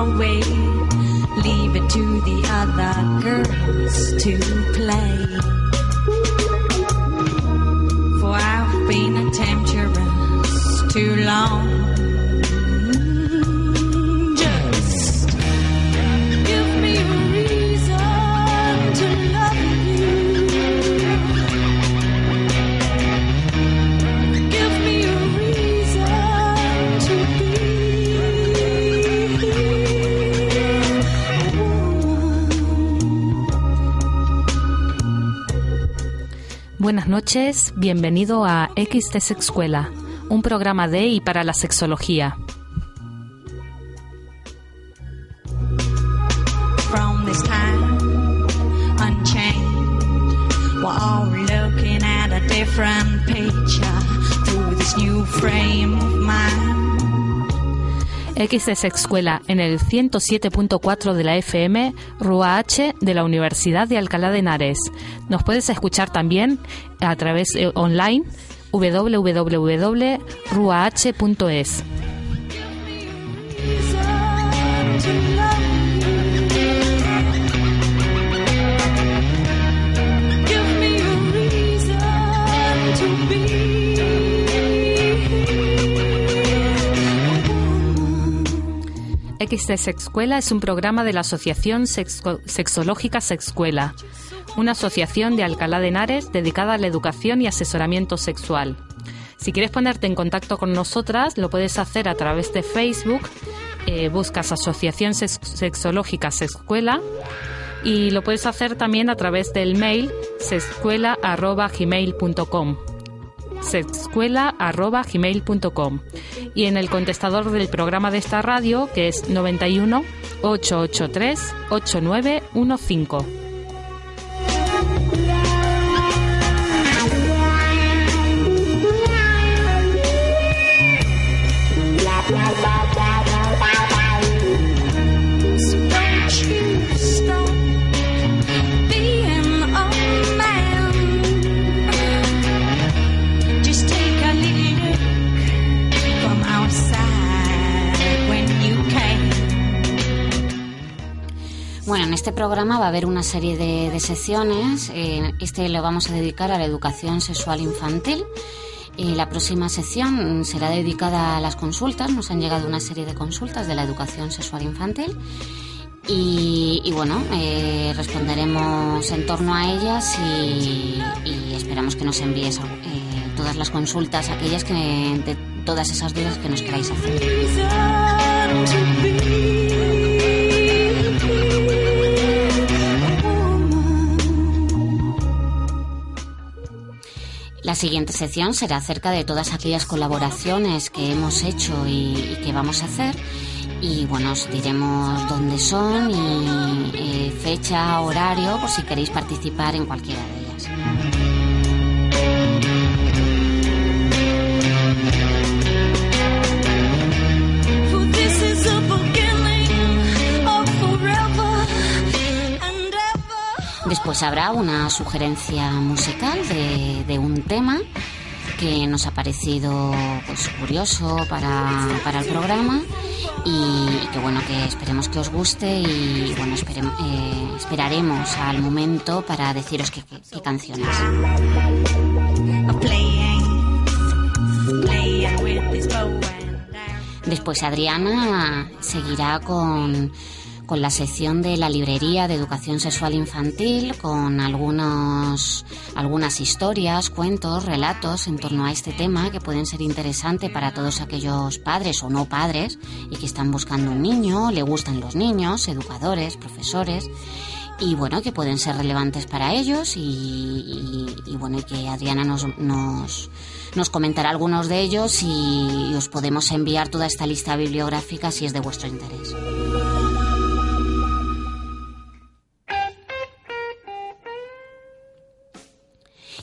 Away, leave it to the other girls to play. For I've been a temptress too long. Noches, bienvenido a X de Sexuela, un programa de y para la sexología. X de Sexuela en el 107.4 de la FM, Rua H de la Universidad de Alcalá de Henares. Nos puedes escuchar también a través eh, online www.ruah.es. X de Sexuela es un programa de la Asociación Sexo- Sexológica Sexuela, una asociación de Alcalá de Henares dedicada a la educación y asesoramiento sexual. Si quieres ponerte en contacto con nosotras, lo puedes hacer a través de Facebook, eh, buscas Asociación Sex- Sexológica Sexuela y lo puedes hacer también a través del mail sexuela.gmail.com sexuela.gmail.com y en el contestador del programa de esta radio que es 91 883 8915. Bueno, en este programa va a haber una serie de, de secciones. Eh, este lo vamos a dedicar a la educación sexual infantil. Eh, la próxima sección será dedicada a las consultas. Nos han llegado una serie de consultas de la educación sexual infantil. Y, y bueno, eh, responderemos en torno a ellas y, y esperamos que nos envíes eh, todas las consultas, aquellas que de todas esas dudas que nos queráis hacer. La siguiente sección será acerca de todas aquellas colaboraciones que hemos hecho y, que vamos a hacer. Y bueno, os diremos dónde son y eh, fecha, horario, por si queréis participar en cualquiera de Después habrá una sugerencia musical de, de un tema que nos ha parecido pues, curioso para, para el programa y, que bueno que esperemos que os guste y bueno eh, esperaremos al momento para deciros qué, qué- qué canciones. Después Adriana seguirá con, con la sección de la librería de educación sexual infantil, con algunos, algunas historias, cuentos, relatos en torno a este tema que pueden ser interesantes para todos aquellos padres o no padres y que están buscando un niño, le gustan los niños, educadores, profesores y bueno, que pueden ser relevantes para ellos y, bueno, y que Adriana nos, nos, nos, comentará algunos de ellos y os podemos enviar toda esta lista bibliográfica si es de vuestro interés.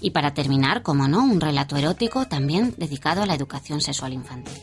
Y para terminar, como no, un relato erótico también dedicado a la educación sexual infantil.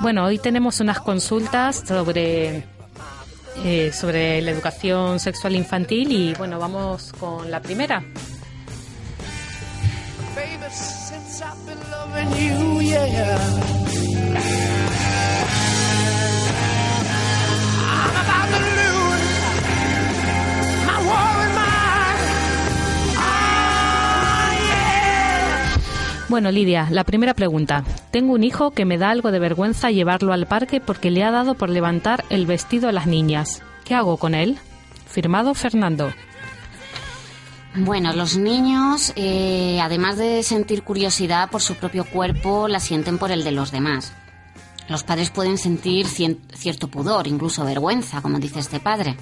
Bueno, hoy tenemos unas consultas sobre, eh, sobre la educación sexual infantil y bueno, vamos con la primera. Bueno, Lidia, la primera pregunta. Tengo un hijo que me da algo de vergüenza llevarlo al parque porque le ha dado por levantar el vestido a las niñas. ¿Qué hago con él? Firmado Fernando. Bueno, los niños, eh, además de sentir curiosidad por su propio cuerpo, la sienten por el de los demás. Los padres pueden sentir cierto pudor, incluso vergüenza, como dice este padre.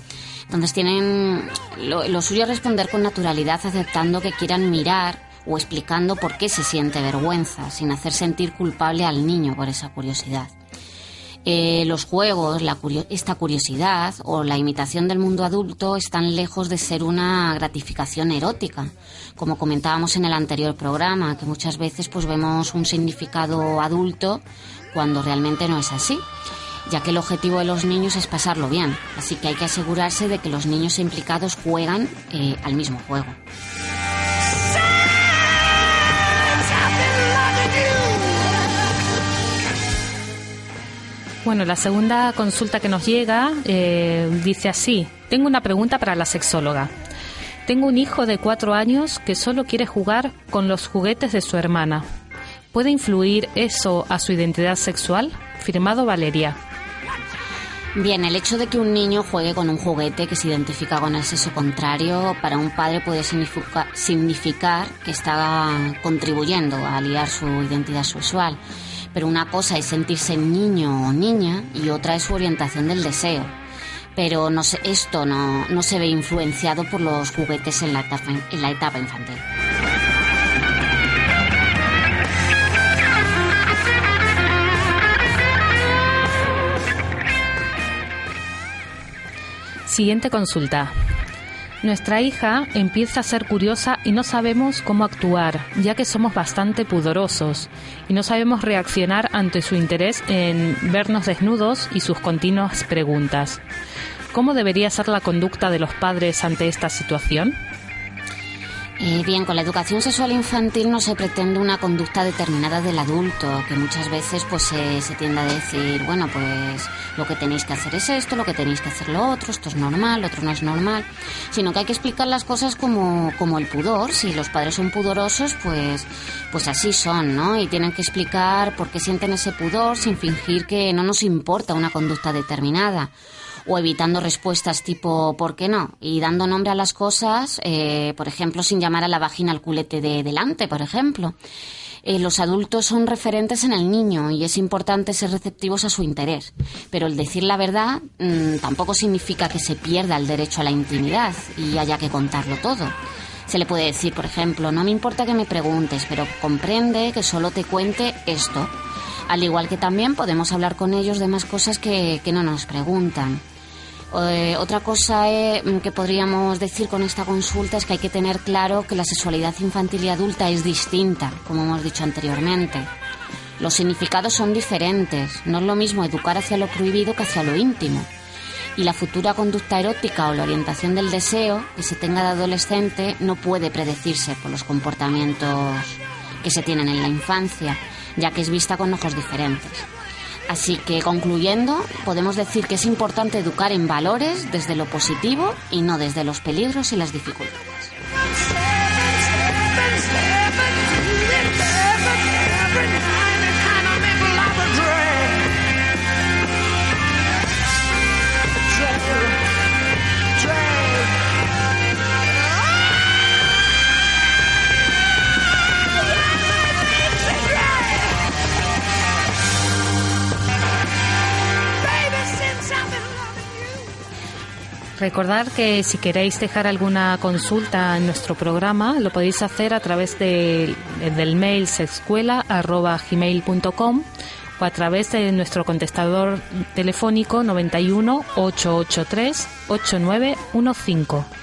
Entonces tienen lo, lo suyo es responder con naturalidad, aceptando que quieran mirar o explicando por qué se siente vergüenza, sin hacer sentir culpable al niño por esa curiosidad. Eh, los juegos, esta curiosidad o la imitación del mundo adulto están lejos de ser una gratificación erótica, como comentábamos en el anterior programa, que muchas veces pues vemos un significado adulto cuando realmente no es así, ya que el objetivo de los niños es pasarlo bien, así que hay que asegurarse de que los niños implicados juegan eh, al mismo juego. Bueno, la segunda consulta que nos llega eh, dice así, tengo una pregunta para la sexóloga. Tengo un hijo de cuatro años que solo quiere jugar con los juguetes de su hermana. ¿Puede influir eso a su identidad sexual? Firmado Valeria. Bien, el hecho de que un niño juegue con un juguete que se identifica con el sexo contrario para un padre puede significar que está contribuyendo a aliar su identidad sexual pero una cosa es sentirse niño o niña y otra es su orientación del deseo. Pero no esto no, no se ve influenciado por los juguetes en la etapa, en la etapa infantil. Siguiente consulta. Nuestra hija empieza a ser curiosa y no sabemos cómo actuar, ya que somos bastante pudorosos y no sabemos reaccionar ante su interés en vernos desnudos y sus continuas preguntas. ¿cómo debería ser la conducta de los padres ante esta situación? Eh, bien, con la educación sexual infantil no se pretende una conducta determinada del adulto, que muchas veces pues se tiende a decir, bueno, pues lo que tenéis que hacer es esto, lo que tenéis que hacer lo otro, esto es normal, lo otro no es normal, sino que hay que explicar las cosas como, como el pudor. Si los padres son pudorosos, pues, pues así son, ¿no? Y tienen que explicar por qué sienten ese pudor sin fingir que no nos importa una conducta determinada o evitando respuestas tipo ¿por qué no? y dando nombre a las cosas, eh, por ejemplo, sin llamar a la vagina al culete de delante, por ejemplo. Eh, los adultos son referentes en el niño y es importante ser receptivos a su interés. Pero el decir la verdad mm, tampoco significa que se pierda el derecho a la intimidad y haya que contarlo todo. Se le puede decir, por ejemplo, no me importa que me preguntes, pero comprende que solo te cuente esto. Al igual que también podemos hablar con ellos de más cosas que, que no nos preguntan. Eh, otra cosa eh, que podríamos decir con esta consulta es que hay que tener claro que la sexualidad infantil y adulta es distinta, como hemos dicho anteriormente. Los significados son diferentes. No es lo mismo educar hacia lo prohibido que hacia lo íntimo. Y la futura conducta erótica o la orientación del deseo que se tenga de adolescente no puede predecirse por los comportamientos que se tienen en la infancia, ya que es vista con ojos diferentes. Así que concluyendo, podemos decir que es importante educar en valores desde lo positivo y no desde los peligros y las dificultades. Recordar que si queréis dejar alguna consulta en nuestro programa, lo podéis hacer a través del mail sexuela.gmail.com o a través de nuestro contestador telefónico 91 883 8915.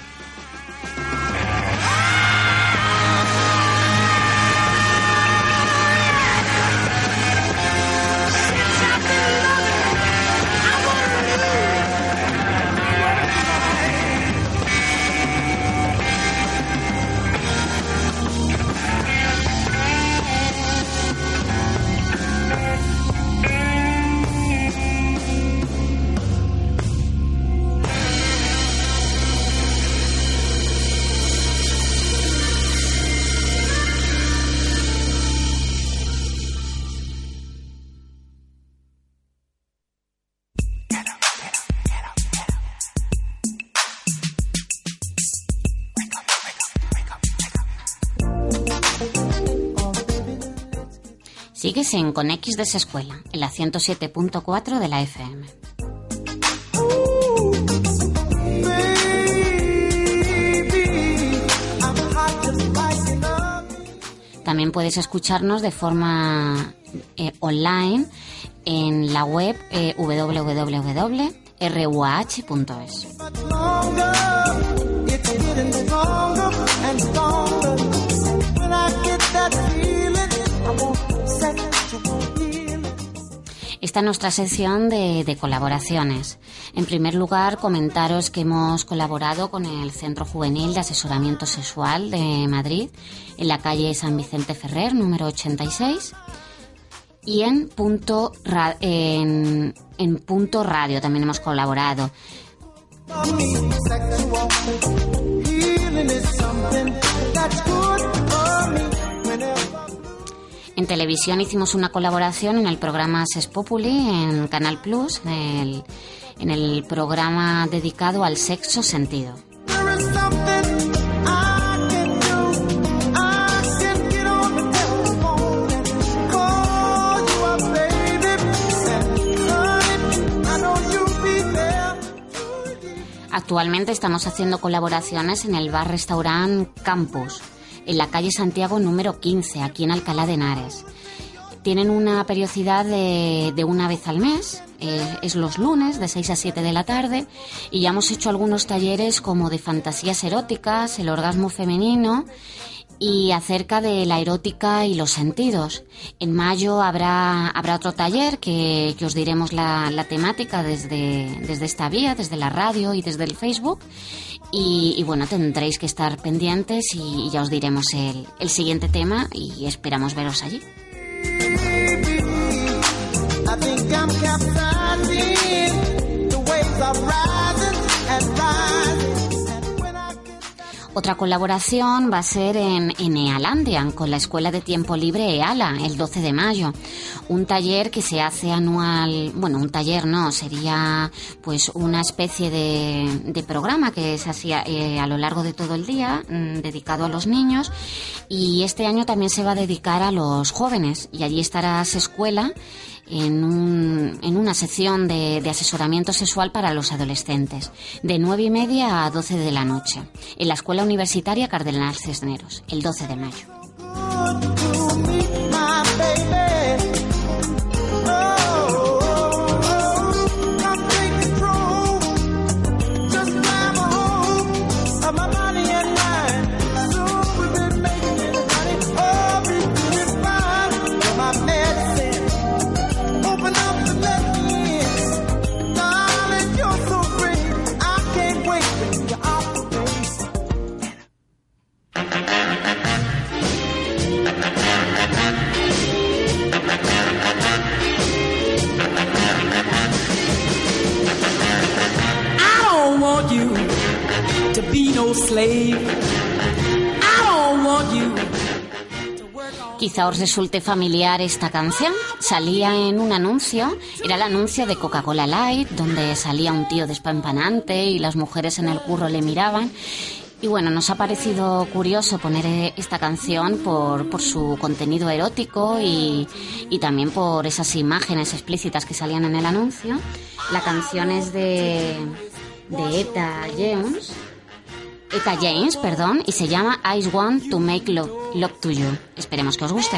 Con X de escuela, en la 107.4 de la FM. También puedes escucharnos de forma eh, online en la web eh, www.ruah.es. Esta es nuestra sección de, colaboraciones. En primer lugar, comentaros que hemos colaborado con el Centro Juvenil de Asesoramiento Sexual de Madrid, en la calle San Vicente Ferrer, número 86. Y en punto, en, en punto radio también hemos colaborado. En televisión hicimos una colaboración en el programa Ses Populi en Canal Plus, en el, programa dedicado al sexo sentido. Actualmente estamos haciendo colaboraciones en el bar-restaurant Campus en la calle Santiago número 15, aquí en Alcalá de Henares. Tienen una periodicidad de, una vez al mes, eh, es los lunes de 6 a 7 de la tarde, y ya hemos hecho algunos talleres como de fantasías eróticas, el orgasmo femenino y acerca de la erótica y los sentidos. En mayo habrá, habrá otro taller que, que os diremos la, la temática desde, desde esta vía, desde la radio y desde el Facebook. Y, bueno, tendréis que estar pendientes y, ya os diremos el, el siguiente tema y esperamos veros allí. Otra colaboración va a ser en, en Ealandian con la Escuela de Tiempo Libre EALA el 12 de mayo. Un taller que se hace anual, bueno, un taller no, sería pues una especie de, de programa que se hacía eh, a lo largo de todo el día mm, dedicado a los niños y este año también se va a dedicar a los jóvenes y allí estará escuela en, un- en una sección de, de asesoramiento sexual para los adolescentes, de 9 y media a 12 de la noche, en la Escuela Universitaria Cardenal Cisneros, el 12 de mayo. Resulte familiar esta canción. Salía en un anuncio, era el anuncio de Coca-Cola Light, donde salía un tío despampanante y las mujeres en el curro le miraban. Y bueno, nos ha parecido curioso poner esta canción por, su contenido erótico y, también por esas imágenes explícitas que salían en el anuncio. La canción es de, de Eta James. Eta James, perdón, y se llama I Want to Make Love, Love to You. Esperemos que os guste.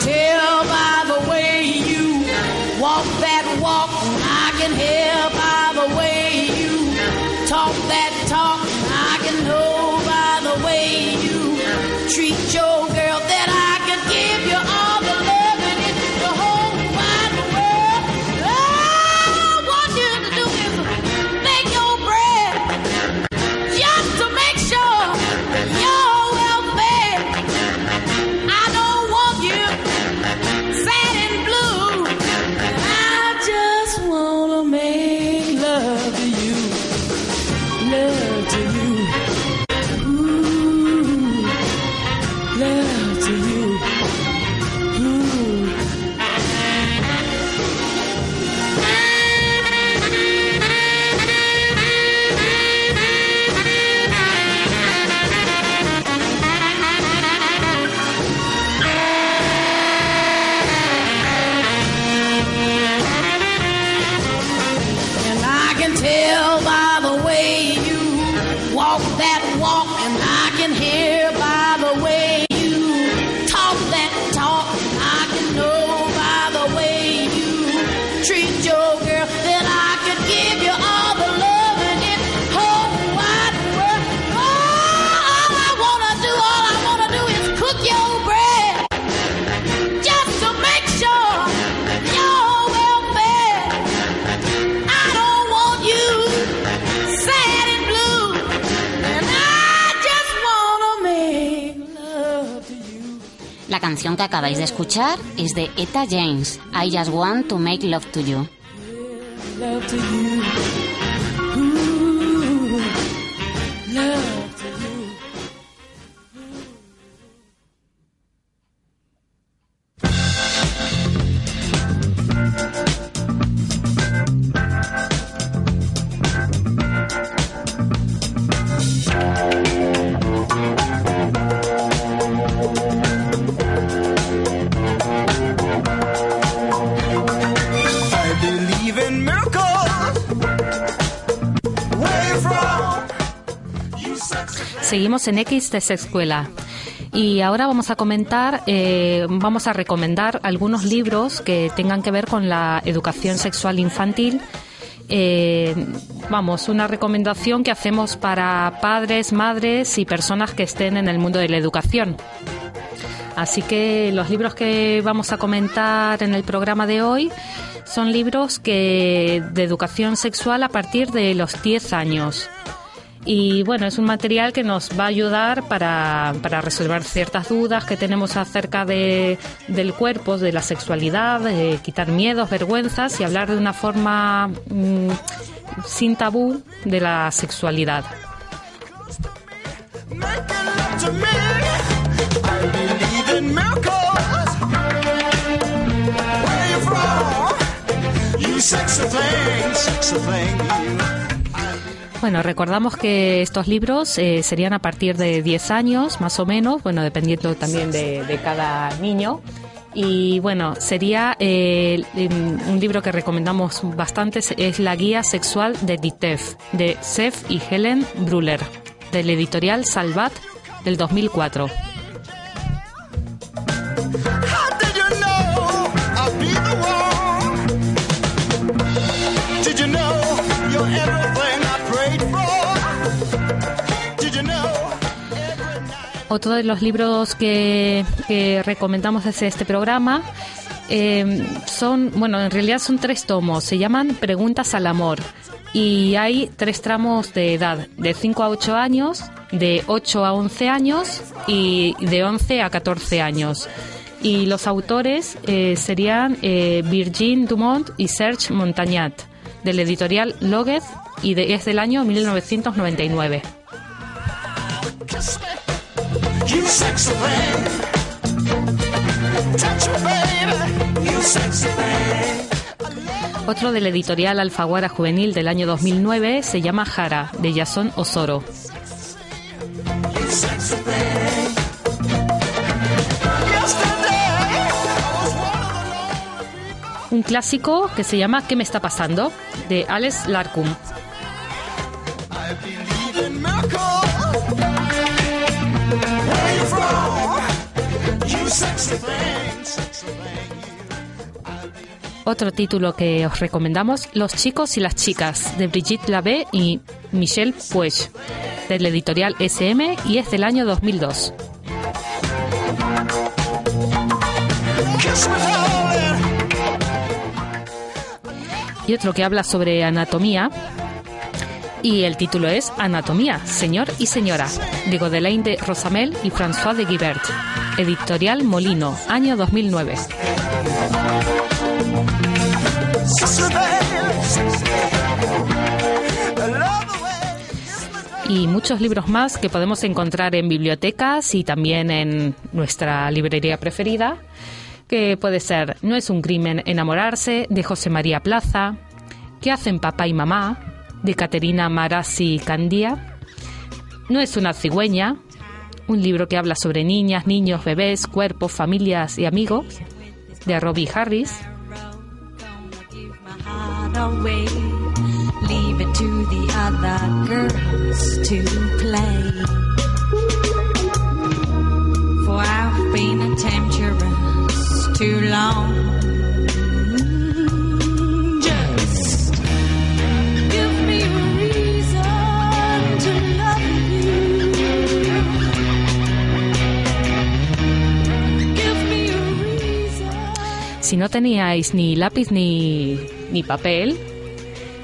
Tell by the way you walk that walk. I can hear by the way that talk. I can know by the way you treat your tell by the way you walk that walk, and La canción que acabáis de escuchar es de Eta James, I Just Want to Make Love to You. Seguimos en X de Escuela. Y ahora vamos a comentar, eh, vamos a recomendar algunos libros que tengan que ver con la educación sexual infantil. Eh, vamos, una recomendación que hacemos para padres, madres y personas que estén en el mundo de la educación. Así que los libros que vamos a comentar en el programa de hoy son libros que de educación sexual a partir de los 10 años. Y bueno, es un material que nos va a ayudar para, para resolver ciertas dudas que tenemos acerca de, del cuerpo, de la sexualidad, quitar miedos, vergüenzas y hablar de una forma mm, sin tabú de la sexualidad. You sexy thing, sexy thing, you. Bueno, recordamos que estos libros eh, serían a partir de 10 años, más o menos, bueno, dependiendo también de, cada niño. Y bueno, sería eh, un libro que recomendamos bastante, es La Guía Sexual de Ditef, de Sef y Helen Bruller, del editorial Salvat del 2004. Otro de los libros que, que recomendamos desde este programa eh, son, bueno, en realidad son tres tomos, se llaman Preguntas al Amor y hay tres tramos de edad, de 5 a 8 años, de 8 a 11 años y de 11 a 14 años. Y los autores eh, serían eh, Virgin Dumont y Serge Montagnat, del editorial Loguez y es del año 1999. You sexy thing. Touch me, baby. You sexy thing. Otro del editorial Alfaguara Juvenil del año 2009 se llama Jara, de Jason Osoro. Un clásico que se llama ¿Qué me está pasando? de Alex Larcum. Otro título que os recomendamos, Los chicos y las chicas, de Brigitte Lavé y Michel Puig, del editorial SM y es del año 2002. Kiss me, darling. Y otro que habla sobre anatomía, y el título es Anatomía, Señor y Señora, de Godelaine de Rosamel y François de Guibert, editorial Molino, año 2009. Y muchos libros más que podemos encontrar en bibliotecas y también en nuestra librería preferida, que puede ser No es un crimen enamorarse, de José María Plaza, ¿Qué hacen papá y mamá? de Caterina Marasi Candía, No es una cigüeña, un libro que habla sobre niñas, niños, bebés, cuerpos, familias y amigos, de Robbie Harris, heart away. Leave it to the other girls to play. For I've been a temptress too long. Just give me a reason to love you. Give me a reason. Si no teníais ni lápiz ni, ni papel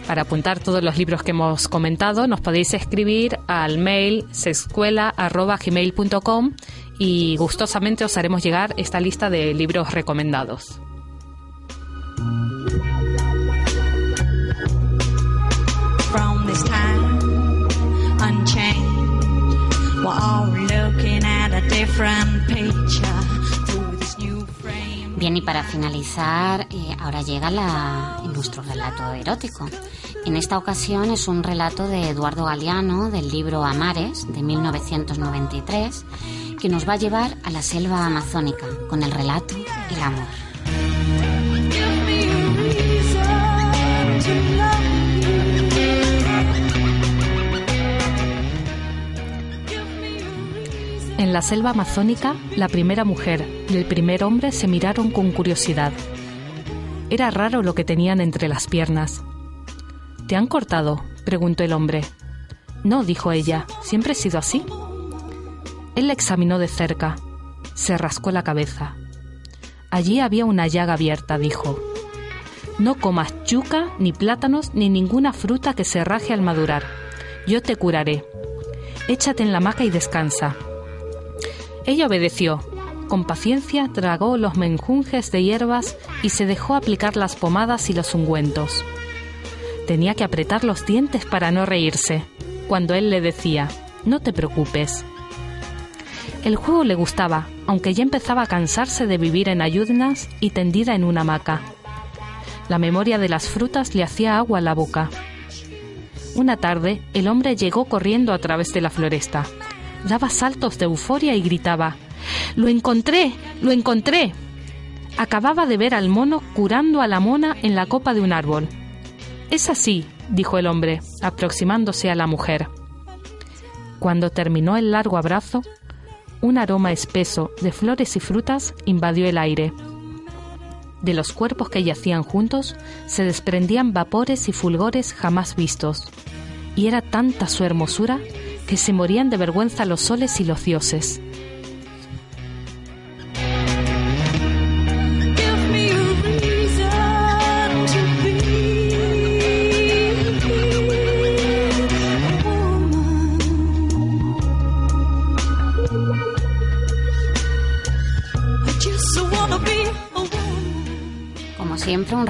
para apuntar todos los libros que hemos comentado, nos podéis escribir al mail sescuela.gmail.com y gustosamente os haremos llegar esta lista de libros recomendados. from this time unchanged. We're all looking at a different picture through this new frame. Bien, y para finalizar, eh, ahora llega la, nuestro relato erótico. En esta ocasión es un relato de Eduardo Galeano del libro Amares de 1993 que nos va a llevar a la selva amazónica con el relato El amor. Give la selva amazónica, la primera mujer y el primer hombre se miraron con curiosidad. Era raro lo que tenían entre las piernas. ¿Te han cortado? preguntó el hombre. No, dijo ella, siempre he sido así. Él la examinó de cerca. Se rascó la cabeza. Allí había una llaga abierta, dijo. No comas yuca, ni plátanos, ni ninguna fruta que se raje al madurar. Yo te curaré. Échate en la hamaca y descansa. Ella obedeció. Con paciencia tragó los menjunjes de hierbas y se dejó aplicar las pomadas y los ungüentos. Tenía que apretar los dientes para no reírse, cuando él le decía, no te preocupes. El juego le gustaba, aunque ya empezaba a cansarse de vivir en ayunas y tendida en una hamaca. La memoria de las frutas le hacía agua a la boca. Una tarde, el hombre llegó corriendo a través de la floresta. Daba saltos de euforia y gritaba, ¡Lo encontré! ¡Lo encontré! Acababa de ver al mono curando a la mona en la copa de un árbol. Es así, dijo el hombre, aproximándose a la mujer. Cuando terminó el largo abrazo, un aroma espeso de flores y frutas invadió el aire. De los cuerpos que yacían juntos se desprendían vapores y fulgores jamás vistos, y era tanta su hermosura que se morían de vergüenza los soles y los dioses.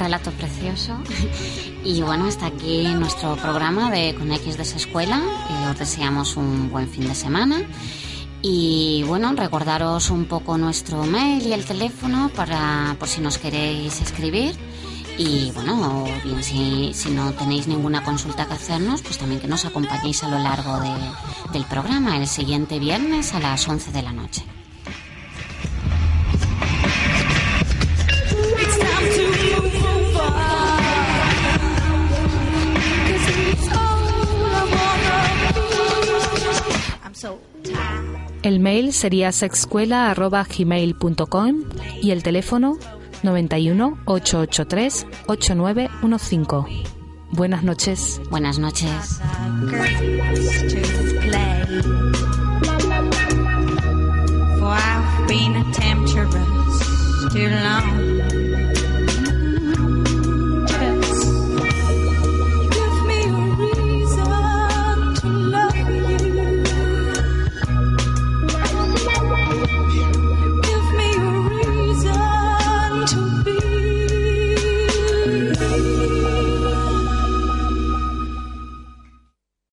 Relato precioso. Y bueno, hasta aquí nuestro programa de Con X de esa escuela. Eh, os deseamos un buen fin de semana. Y bueno, recordaros un poco nuestro mail y el teléfono para por si nos queréis escribir. Y bueno, o bien si, si no tenéis ninguna consulta que hacernos, pues también que nos acompañéis a lo largo de- del programa el siguiente viernes a las 11 de la noche. El mail sería sexescuela.gmail.com y el teléfono 91 883 8915. Buenas noches. Buenas noches. girls to play. For I've been a temptress too long.